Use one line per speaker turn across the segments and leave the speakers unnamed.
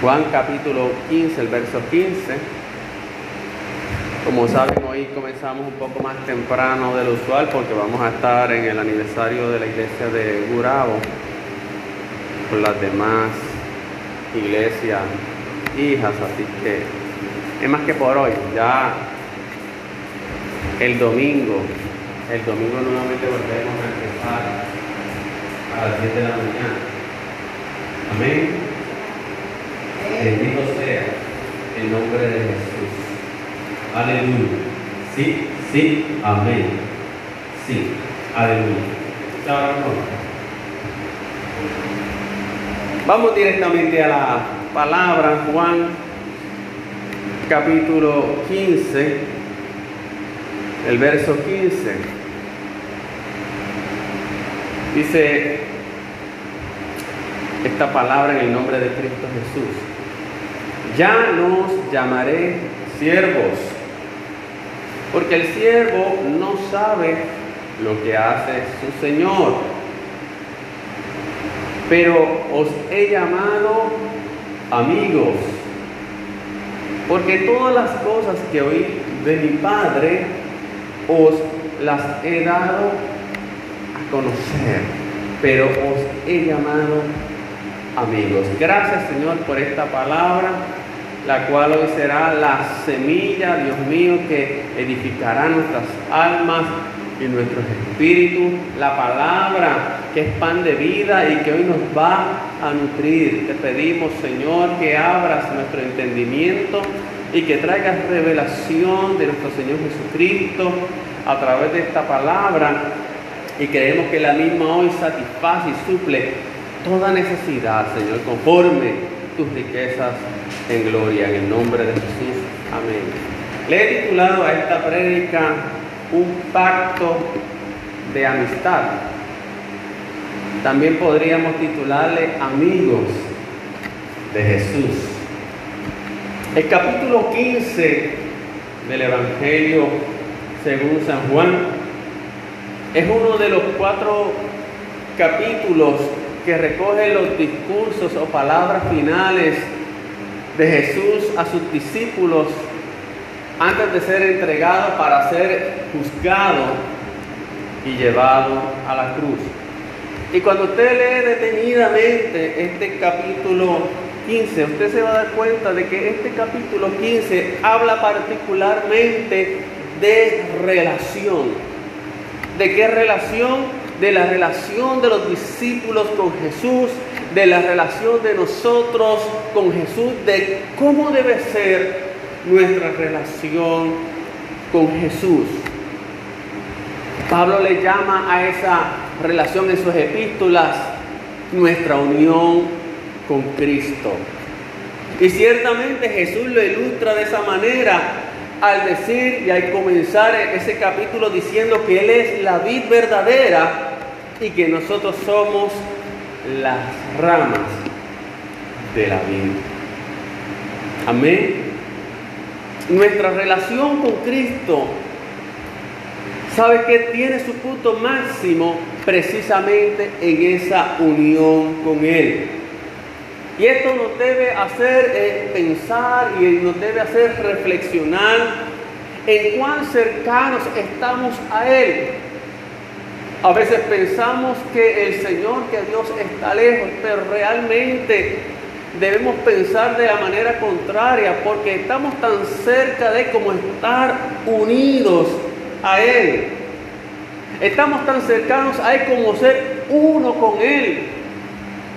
Juan capítulo 15, el verso 15. Como saben, hoy comenzamos un poco más temprano de lo usual porque vamos a estar en el aniversario de la iglesia de Gurabo con las demás iglesias hijas, así que es más que por hoy, ya el domingo, el domingo nuevamente volvemos a empezar a las 10 de la mañana. Amén. Bendito sea el nombre de Jesús. Aleluya. Sí, sí, amén. Sí, aleluya. Vamos directamente a la palabra, Juan capítulo 15, el verso 15. Dice esta palabra en el nombre de Cristo Jesús. Ya no os llamaré siervos, porque el siervo no sabe lo que hace su Señor. Pero os he llamado amigos, porque todas las cosas que oí de mi Padre os las he dado a conocer, pero os he llamado amigos. Gracias Señor por esta palabra, la cual hoy será la semilla, Dios mío, que edificará nuestras almas y nuestros espíritus, la palabra que es pan de vida y que hoy nos va a nutrir. Te pedimos, Señor, que abras nuestro entendimiento y que traigas revelación de nuestro Señor Jesucristo a través de esta palabra y creemos que la misma hoy satisface y suple toda necesidad, Señor, conforme tus riquezas en gloria, en el nombre de Jesús. Amén. Le he titulado a esta prédica un pacto de amistad. También podríamos titularle amigos de Jesús. El capítulo 15 del Evangelio según San Juan es uno de los cuatro capítulos que recoge los discursos o palabras finales de Jesús a sus discípulos antes de ser entregado para ser juzgado y llevado a la cruz. Y cuando usted lee detenidamente este capítulo 15, usted se va a dar cuenta de que este capítulo 15 habla particularmente de relación. ¿De qué relación? De la relación de los discípulos con Jesús, de la relación de nosotros con Jesús, de cómo debe ser nuestra relación con Jesús. Pablo le llama a esa relación en sus epístolas nuestra unión con Cristo. Y ciertamente Jesús lo ilustra de esa manera al decir y al comenzar ese capítulo diciendo que Él es la vid verdadera y que nosotros somos las ramas de la vid. Amén. Nuestra relación con Cristo, sabe que tiene su punto máximo precisamente en esa unión con Él. Y esto nos debe hacer eh, pensar y nos debe hacer reflexionar en cuán cercanos estamos a Él. A veces pensamos que el Señor, que Dios está lejos, pero realmente debemos pensar de la manera contraria, porque estamos tan cerca de como estar unidos a Él. Estamos tan cercanos a Él como ser uno con Él.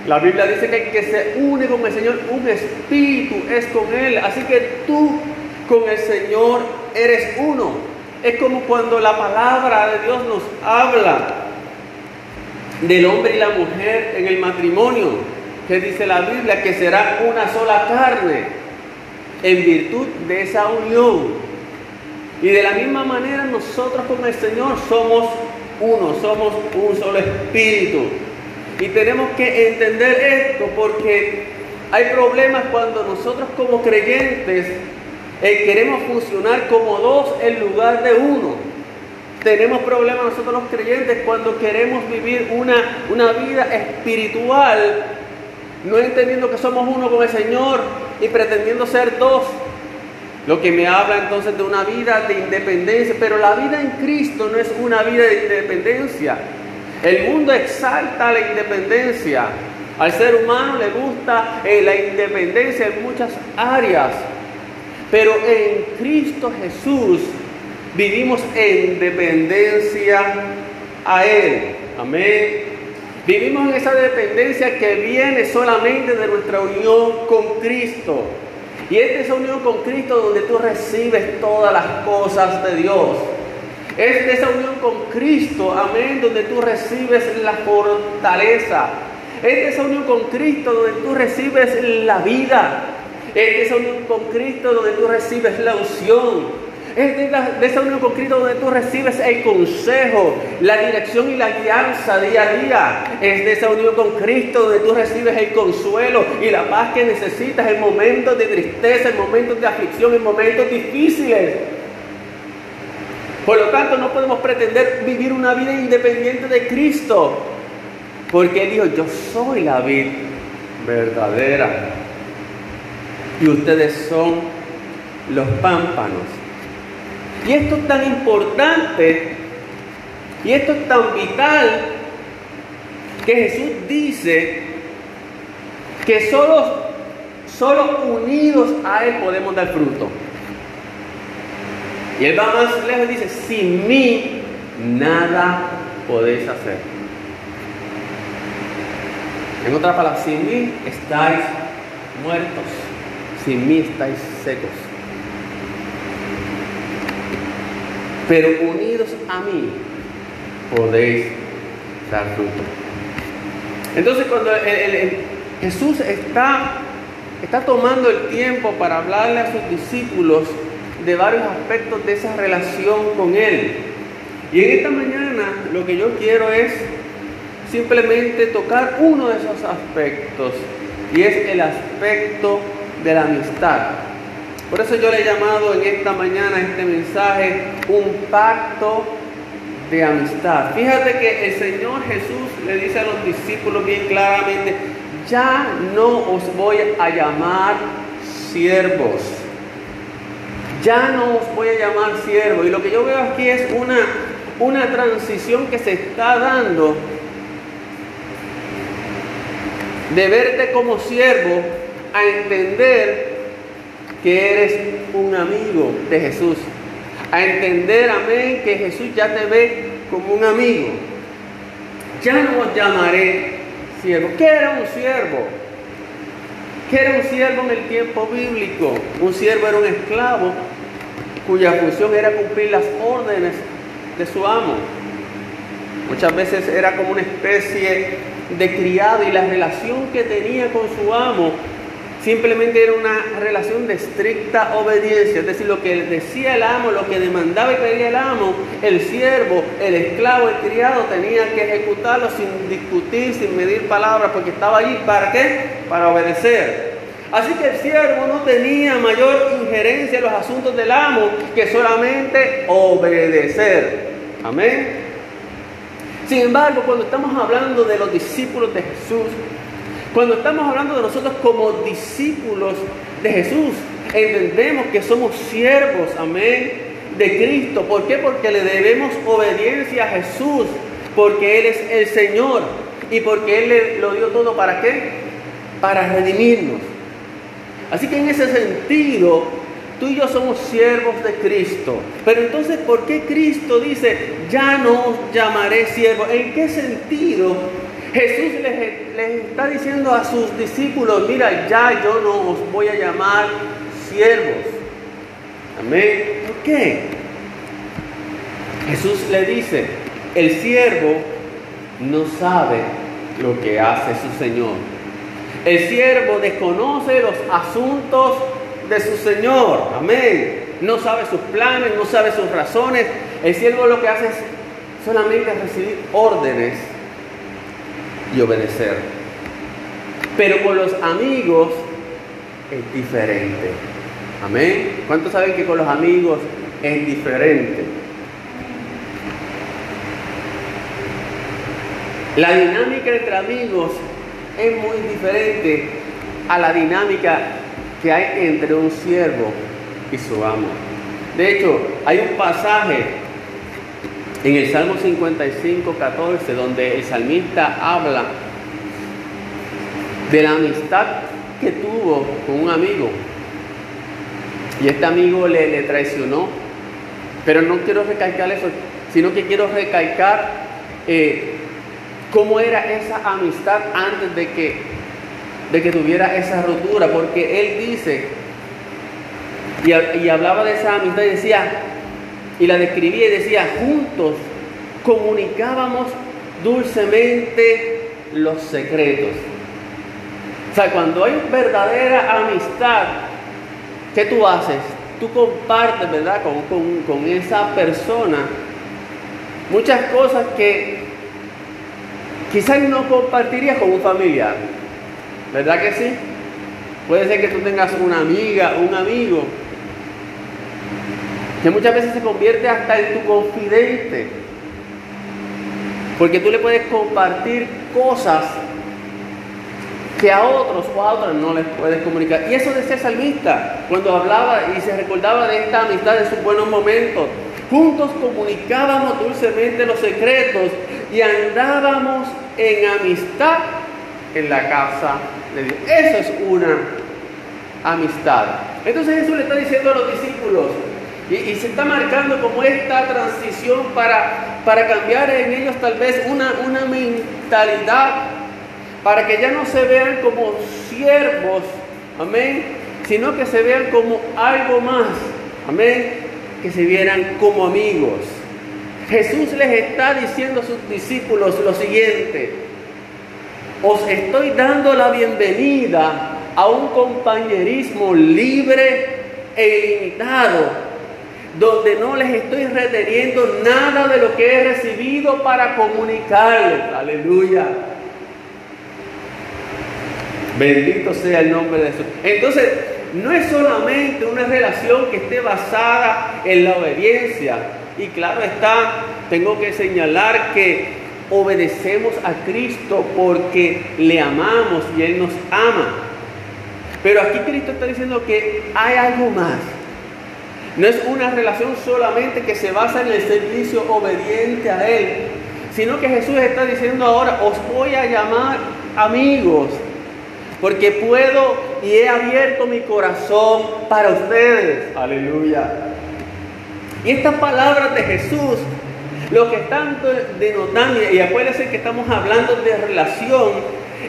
La Biblia dice que el que se une con el Señor, un espíritu es con Él. Así que tú con el Señor eres uno. Es como cuando la palabra de Dios nos habla del hombre y la mujer en el matrimonio que dice la Biblia que será una sola carne en virtud de esa unión. Y de la misma manera nosotros con el Señor somos uno, somos un solo espíritu. Y tenemos que entender esto porque hay problemas cuando nosotros como creyentes eh, queremos funcionar como dos en lugar de uno. Tenemos problemas nosotros los creyentes cuando queremos vivir una, una vida espiritual no entendiendo que somos uno con el Señor y pretendiendo ser dos. Lo que me habla entonces de una vida de independencia, pero la vida en Cristo no es una vida de independencia. El mundo exalta la independencia. Al ser humano le gusta eh, la independencia en muchas áreas, pero en Cristo Jesús vivimos en dependencia a Él. Amén. Vivimos en esa dependencia que viene solamente de nuestra unión con Cristo. Y es de esa unión con Cristo donde tú recibes todas las cosas de Dios. Es de esa unión con Cristo, amén, donde tú recibes la fortaleza. Es de esa unión con Cristo donde tú recibes la vida. Es de esa unión con Cristo donde tú recibes la unción. Es de, esa unión con Cristo donde tú recibes el consejo, la dirección y la guianza día a día. Es de esa unión con Cristo donde tú recibes el consuelo y la paz que necesitas en momentos de tristeza, en momentos de aflicción, en momentos difíciles. Por lo tanto, no podemos pretender vivir una vida independiente de Cristo. Porque Él dijo, yo soy la vida verdadera. Y ustedes son los pámpanos. Y esto es tan importante y esto es tan vital que Jesús dice que solo, solo unidos a Él podemos dar fruto. Y Él va más lejos y dice, sin mí nada podéis hacer. En otras palabras, sin mí estáis muertos, sin mí estáis secos. pero unidos a mí podéis dar fruto. Entonces cuando Jesús está, está tomando el tiempo para hablarle a sus discípulos de varios aspectos de esa relación con Él. Y en esta mañana lo que yo quiero es simplemente tocar uno de esos aspectos y es el aspecto de la amistad. Por eso yo le he llamado en esta mañana este mensaje un pacto de amistad. Fíjate que el Señor Jesús le dice a los discípulos bien claramente, ya no os voy a llamar siervos. Ya no os voy a llamar siervos. Y lo que yo veo aquí es una, una transición que se está dando de verte como siervo a entender que eres un amigo de Jesús. A entender, amén, que Jesús ya te ve como un amigo. Ya no os llamaré siervo. ¿Qué era un siervo? ¿Qué era un siervo en el tiempo bíblico? Un siervo era un esclavo cuya función era cumplir las órdenes de su amo. Muchas veces era como una especie de criado y la relación que tenía con su amo simplemente era una relación de estricta obediencia, es decir, lo que decía el amo, lo que demandaba y pedía el amo, el siervo, el esclavo, el criado tenía que ejecutarlo sin discutir, sin medir palabras, porque estaba allí, ¿para qué? Para obedecer. Así que el siervo no tenía mayor injerencia en los asuntos del amo que solamente obedecer. Amén. Sin embargo, cuando estamos hablando de los discípulos de Jesús, cuando estamos hablando de nosotros como discípulos de Jesús, entendemos que somos siervos, amén, de Cristo. ¿Por qué? Porque le debemos obediencia a Jesús, porque Él es el Señor y porque Él le lo dio todo para qué? Para redimirnos. Así que en ese sentido, tú y yo somos siervos de Cristo. Pero entonces, ¿por qué Cristo dice, ya no llamaré siervos? ¿En qué sentido Jesús les, está diciendo a sus discípulos, mira, ya yo no os voy a llamar siervos. Amén. ¿Por qué? Jesús le dice, el siervo no sabe lo que hace su Señor. El siervo desconoce los asuntos de su Señor. Amén. No sabe sus planes, no sabe sus razones. El siervo lo que hace es solamente recibir órdenes y obedecer. Pero con los amigos es diferente. Amén. ¿Cuántos saben que con los amigos es diferente? La dinámica entre amigos es muy diferente a la dinámica que hay entre un siervo y su amo. De hecho, hay un pasaje en el Salmo 55, 14, donde el salmista habla de la amistad que tuvo con un amigo. Y este amigo le, le traicionó. Pero no quiero recalcar eso, sino que quiero recalcar eh, cómo era esa amistad antes de que, de que tuviera esa rotura. Porque él dice, y, y hablaba de esa amistad y decía, y la describía y decía, juntos comunicábamos dulcemente los secretos. O sea, cuando hay verdadera amistad, ¿qué tú haces? Tú compartes, ¿verdad? Con, con, esa persona muchas cosas que quizás no compartirías con un familiar. ¿Verdad que sí? Puede ser que tú tengas una amiga, un amigo, que muchas veces se convierte hasta en tu confidente. Porque tú le puedes compartir cosas que a otros o a otras no les puedes comunicar. Y eso decía salmista cuando hablaba y se recordaba de esta amistad en sus buenos momentos. Juntos comunicábamos dulcemente los secretos y andábamos en amistad en la casa de Dios. Eso es una amistad. Entonces Jesús le está diciendo a los discípulos, y, se está marcando como esta transición para, para cambiar en ellos tal vez una, una mentalidad para que ya no se vean como siervos, amén, sino que se vean como algo más, amén, que se vieran como amigos. Jesús les está diciendo a sus discípulos lo siguiente, os estoy dando la bienvenida a un compañerismo libre e ilimitado, donde no les estoy reteniendo nada de lo que he recibido para comunicarles. Aleluya. Bendito sea el nombre de Jesús. Entonces, no es solamente una relación que esté basada en la obediencia. Y claro está, tengo que señalar que obedecemos a Cristo porque le amamos y Él nos ama. Pero aquí Cristo está diciendo que hay algo más. No es una relación solamente que se basa en el servicio obediente a Él, sino que Jesús está diciendo ahora, os voy a llamar amigos porque puedo y he abierto mi corazón para ustedes. Aleluya. Y estas palabras de Jesús, lo que están denotando, y acuérdense que estamos hablando de relación,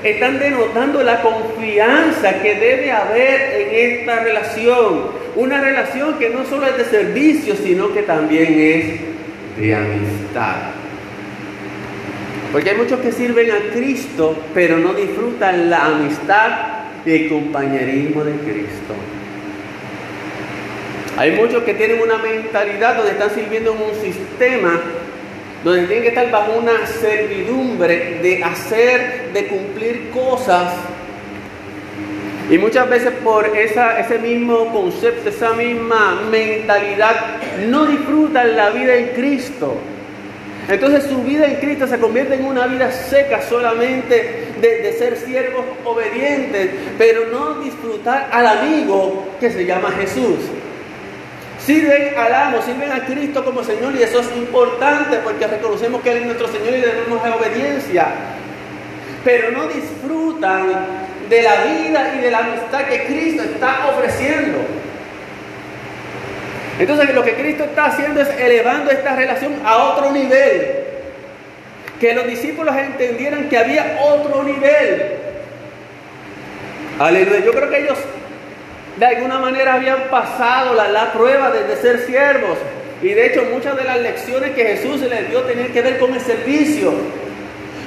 están denotando la confianza que debe haber en esta relación. Una relación que no solo es de servicio, sino que también es de amistad. Porque hay muchos que sirven a Cristo, pero no disfrutan la amistad y el compañerismo de Cristo. Hay muchos que tienen una mentalidad donde están sirviendo en un sistema donde tienen que estar bajo una servidumbre de hacer, de cumplir cosas. Y muchas veces por esa, ese mismo concepto, esa misma mentalidad, no disfrutan la vida en Cristo. Entonces su vida en Cristo se convierte en una vida seca solamente de, ser siervos obedientes, pero no disfrutar al amigo que se llama Jesús. Sirven al amo, sirven a Cristo como Señor y eso es importante porque reconocemos que Él es nuestro Señor y debemos de obediencia. Pero no disfrutan de la vida y de la amistad que Cristo está ofreciendo. Entonces lo que Cristo está haciendo es elevando esta relación a otro nivel. Que los discípulos entendieran que había otro nivel. Aleluya. Yo creo que ellos de alguna manera habían pasado la, prueba de, ser siervos. Y de hecho muchas de las lecciones que Jesús les dio tenían que ver con el servicio.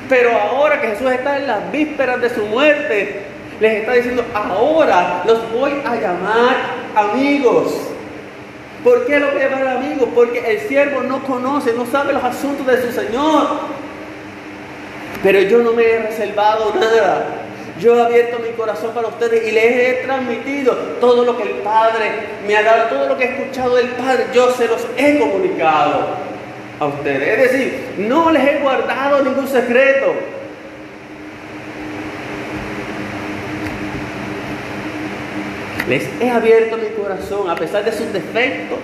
Pero ahora que Jesús está en las vísperas de su muerte, les está diciendo, ahora los voy a llamar amigos. ¿Por qué lo voy a llamar amigo? Porque el siervo no conoce, no sabe los asuntos de su Señor. Pero yo no me he reservado nada. Yo he abierto mi corazón para ustedes y les he transmitido todo lo que el Padre me ha dado, todo lo que he escuchado del Padre, yo se los he comunicado a ustedes. Es decir, no les he guardado ningún secreto. Les he abierto mi corazón a pesar de sus defectos,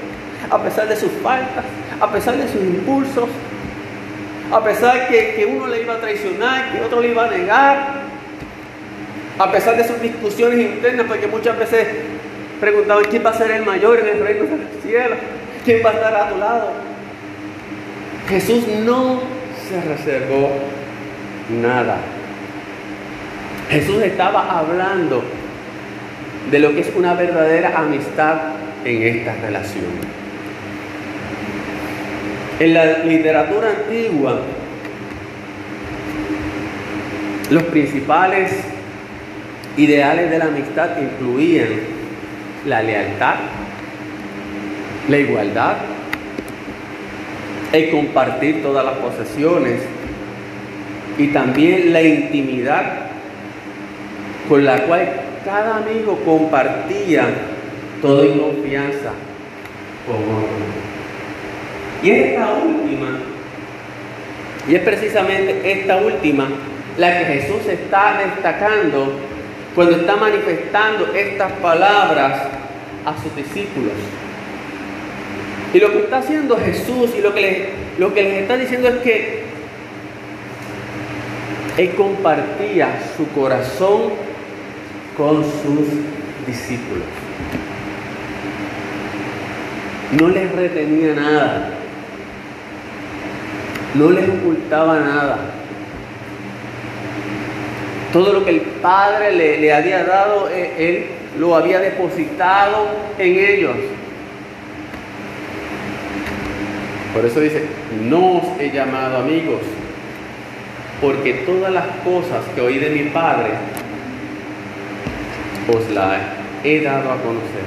a pesar de sus faltas, a pesar de sus impulsos, a pesar que, que uno le iba a traicionar, que otro le iba a negar, a pesar de sus discusiones internas, porque muchas veces preguntaban quién va a ser el mayor en el reino de los cielos, quién va a estar a tu lado. Jesús no se reservó nada. Jesús estaba hablando de lo que es una verdadera amistad en esta relación. En la literatura antigua, los principales ideales de la amistad incluían la lealtad, la igualdad, el compartir todas las posesiones y también la intimidad con la cual cada amigo compartía todo en confianza con otro. Y esta última, y es precisamente esta última la que Jesús está destacando cuando está manifestando estas palabras a sus discípulos. Y lo que está haciendo Jesús y lo que, les, está diciendo es que Él compartía su corazón con sus discípulos. No les retenía nada. No les ocultaba nada. Todo lo que el Padre le, le había dado, eh, Él lo había depositado en ellos. Por eso dice, no os he llamado amigos, porque todas las cosas que oí de mi Padre os las he dado a conocer.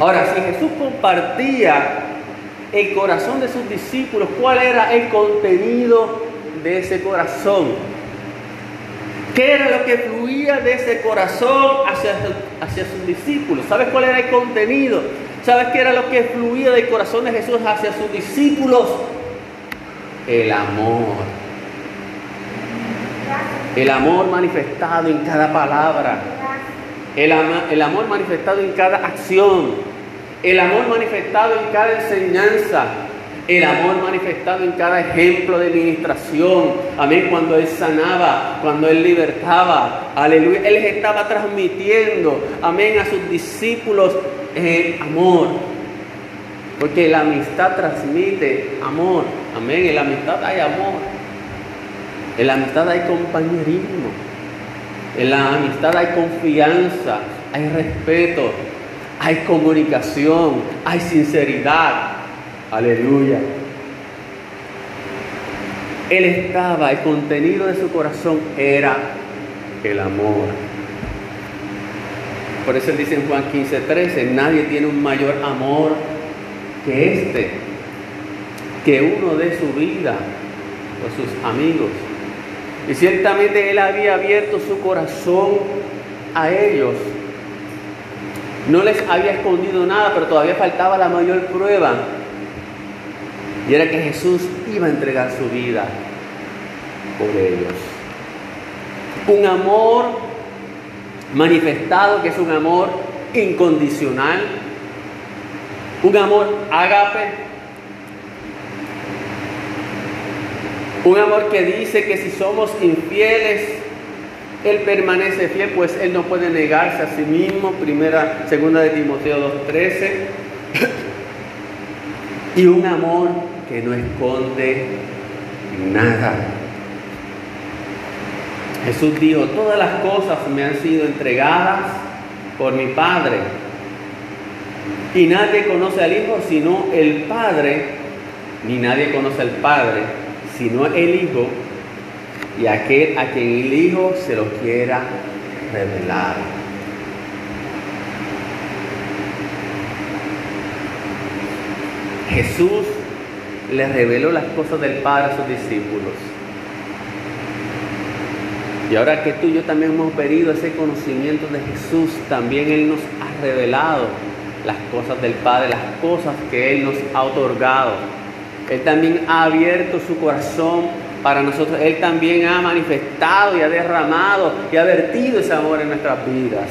Ahora, si Jesús compartía el corazón de sus discípulos, ¿cuál era el contenido de ese corazón? ¿Qué era lo que fluía de ese corazón hacia, hacia sus discípulos? ¿Sabes cuál era el contenido? ¿Sabes qué era lo que fluía del corazón de Jesús hacia sus discípulos? El amor. El amor manifestado en cada palabra. El, el amor manifestado en cada acción. El amor manifestado en cada enseñanza. El amor manifestado en cada ejemplo de ministración. Amén. Cuando Él sanaba, cuando Él libertaba. Aleluya. Él estaba transmitiendo. Amén. A sus discípulos el amor. Porque la amistad transmite amor. Amén. En la amistad hay amor. En la amistad hay compañerismo. En la amistad hay confianza, hay respeto, hay comunicación, hay sinceridad. Aleluya. Él estaba, el contenido de su corazón era el amor. Por eso él dice en Juan 15, 13, nadie tiene un mayor amor que este, que uno de su vida por sus amigos. Y ciertamente él había abierto su corazón a ellos. No les había escondido nada, pero todavía faltaba la mayor prueba. Y era que Jesús iba a entregar su vida por ellos. Un amor manifestado que es un amor incondicional, un amor agape, un amor que dice que si somos infieles, Él permanece fiel, pues Él no puede negarse a sí mismo, primera, segunda de Timoteo 2.13, y un amor que no esconde nada. Jesús dijo, todas las cosas me han sido entregadas por mi Padre. Y nadie conoce al Hijo sino el Padre, ni nadie conoce al Padre sino el Hijo y aquel a quien el Hijo se lo quiera revelar. Jesús le reveló las cosas del Padre a sus discípulos. Y ahora que tú y yo también hemos pedido ese conocimiento de Jesús, también Él nos ha revelado las cosas del Padre, las cosas que Él nos ha otorgado. Él también ha abierto su corazón para nosotros. Él también ha manifestado y ha derramado y ha vertido ese amor en nuestras vidas.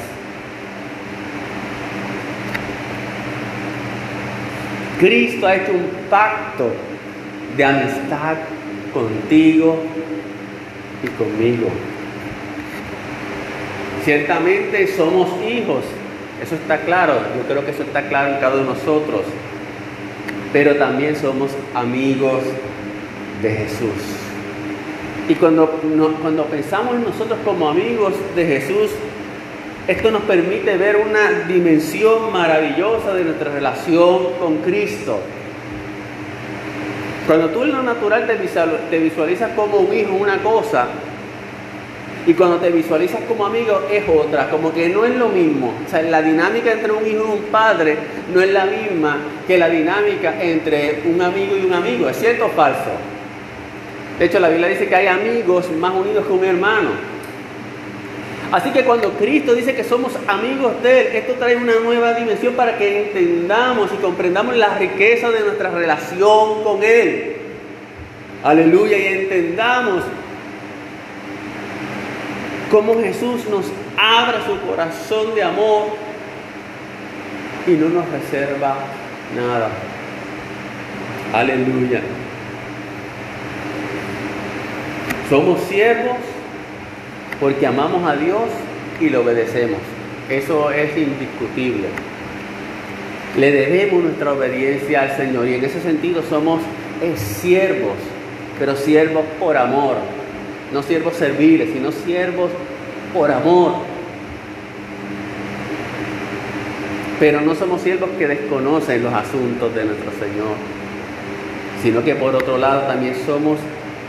Cristo ha hecho un pacto de amistad contigo y conmigo. Ciertamente somos hijos, eso está claro, yo creo que eso está claro en cada uno de nosotros, pero también somos amigos de Jesús. Y cuando, cuando pensamos en nosotros como amigos de Jesús, esto nos permite ver una dimensión maravillosa de nuestra relación con Cristo. Cuando tú en lo natural te visualizas como un hijo una cosa, y cuando te visualizas como amigo es otra, como que no es lo mismo. O sea, la dinámica entre un hijo y un padre no es la misma que la dinámica entre un amigo y un amigo. ¿Es cierto o falso? De hecho, la Biblia dice que hay amigos más unidos que un hermano. Así que cuando Cristo dice que somos amigos de Él, esto trae una nueva dimensión para que entendamos y comprendamos la riqueza de nuestra relación con Él. Aleluya, y entendamos cómo Jesús nos abre su corazón de amor y no nos reserva nada. Aleluya. Somos siervos porque amamos a Dios y lo obedecemos. Eso es indiscutible. Le debemos nuestra obediencia al Señor y en ese sentido somos siervos, pero siervos por amor no siervos serviles, sino siervos por amor. Pero no somos siervos que desconocen los asuntos de nuestro Señor, sino que por otro lado también somos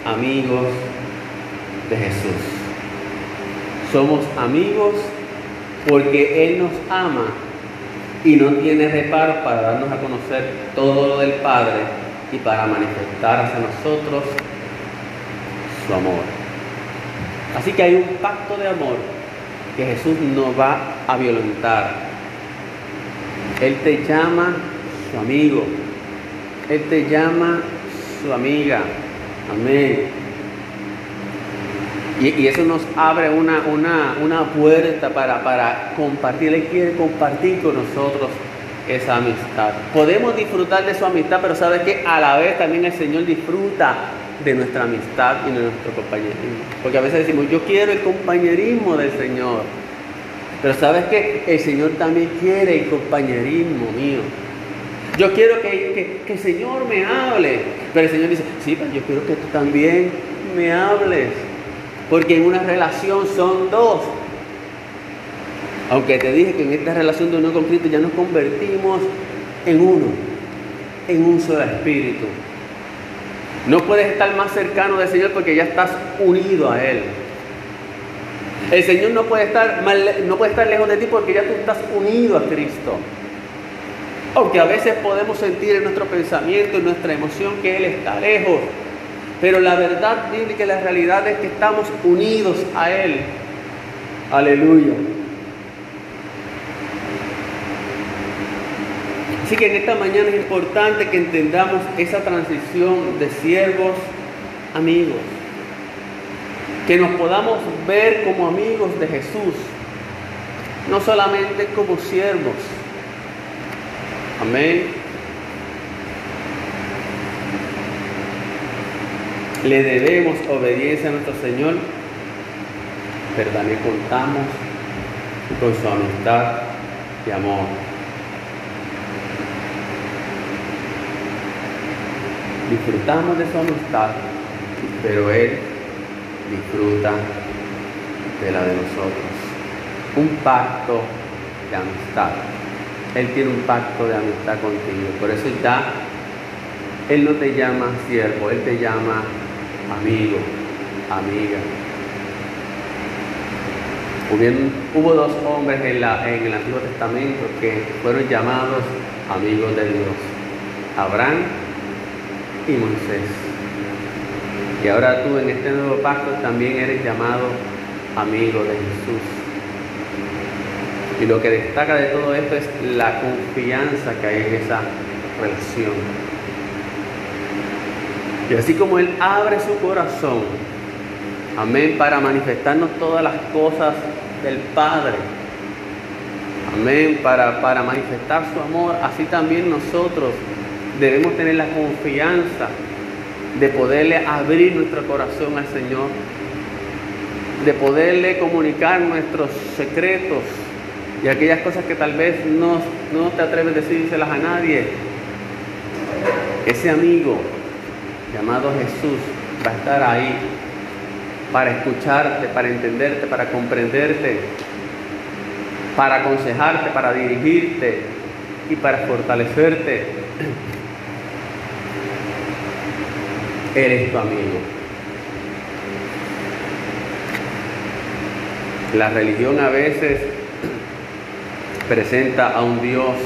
amigos de Jesús. Somos amigos porque Él nos ama y no tiene reparo para darnos a conocer todo lo del Padre y para manifestar hacia nosotros su amor. Así que hay un pacto de amor que Jesús no va a violentar. Él te llama su amigo. Él te llama su amiga. Amén. Y, eso nos abre una, una, puerta para, para compartir. Él quiere compartir con nosotros esa amistad. Podemos disfrutar de su amistad, pero sabe que a la vez también el Señor disfruta de nuestra amistad y de nuestro compañerismo. Porque a veces decimos, yo quiero el compañerismo del Señor. Pero sabes que el Señor también quiere el compañerismo mío. Yo quiero que, el Señor me hable. Pero el Señor dice, sí, pero yo quiero que tú también me hables. Porque en una relación son dos. Aunque te dije que en esta relación de uno con Cristo ya nos convertimos en uno, en un solo espíritu. No puedes estar más cercano del Señor porque ya estás unido a Él. El Señor no puede estar, no puede estar lejos de ti porque ya tú estás unido a Cristo. Aunque a veces podemos sentir en nuestro pensamiento, en nuestra emoción que Él está lejos. Pero la verdad bíblica y la realidad es que estamos unidos a Él. Aleluya. Así que en esta mañana es importante que entendamos esa transición de siervos amigos. Que nos podamos ver como amigos de Jesús, no solamente como siervos. Amén. Le debemos obediencia a nuestro Señor, pero también contamos con su amistad y amor. disfrutamos de su amistad, pero Él disfruta de la de nosotros. Un pacto de amistad. Él tiene un pacto de amistad contigo. Por eso ya Él no te llama siervo, Él te llama amigo, amiga. hubo dos hombres en, en el Antiguo Testamento que fueron llamados amigos de Dios. Abraham y Moisés. Y ahora tú en este nuevo pacto también eres llamado amigo de Jesús. Y lo que destaca de todo esto es la confianza que hay en esa relación. Y así como Él abre su corazón, amén, para manifestarnos todas las cosas del Padre, amén, para, para manifestar su amor, así también nosotros debemos tener la confianza de poderle abrir nuestro corazón al Señor, de poderle comunicar nuestros secretos y aquellas cosas que tal vez no, no te atreves a decírselas a nadie. Ese amigo llamado Jesús va a estar ahí para escucharte, para entenderte, para comprenderte, para aconsejarte, para dirigirte y para fortalecerte. Él es tu amigo. La religión a veces presenta a un Dios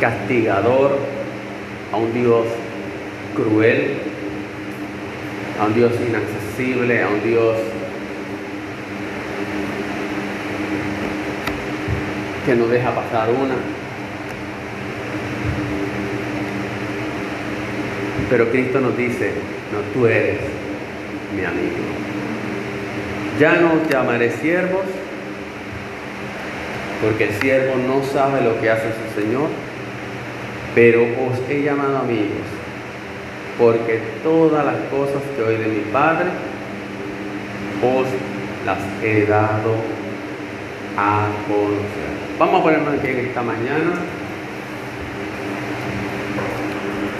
castigador, a un Dios cruel, a un Dios inaccesible, a un Dios que no deja pasar una. Pero Cristo nos dice, no, tú eres mi amigo. Ya no os llamaré siervos, porque el siervo no sabe lo que hace su Señor, pero os he llamado amigos, porque todas las cosas que oí de mi Padre os las he dado a conocer. Vamos a ponernos aquí en esta mañana.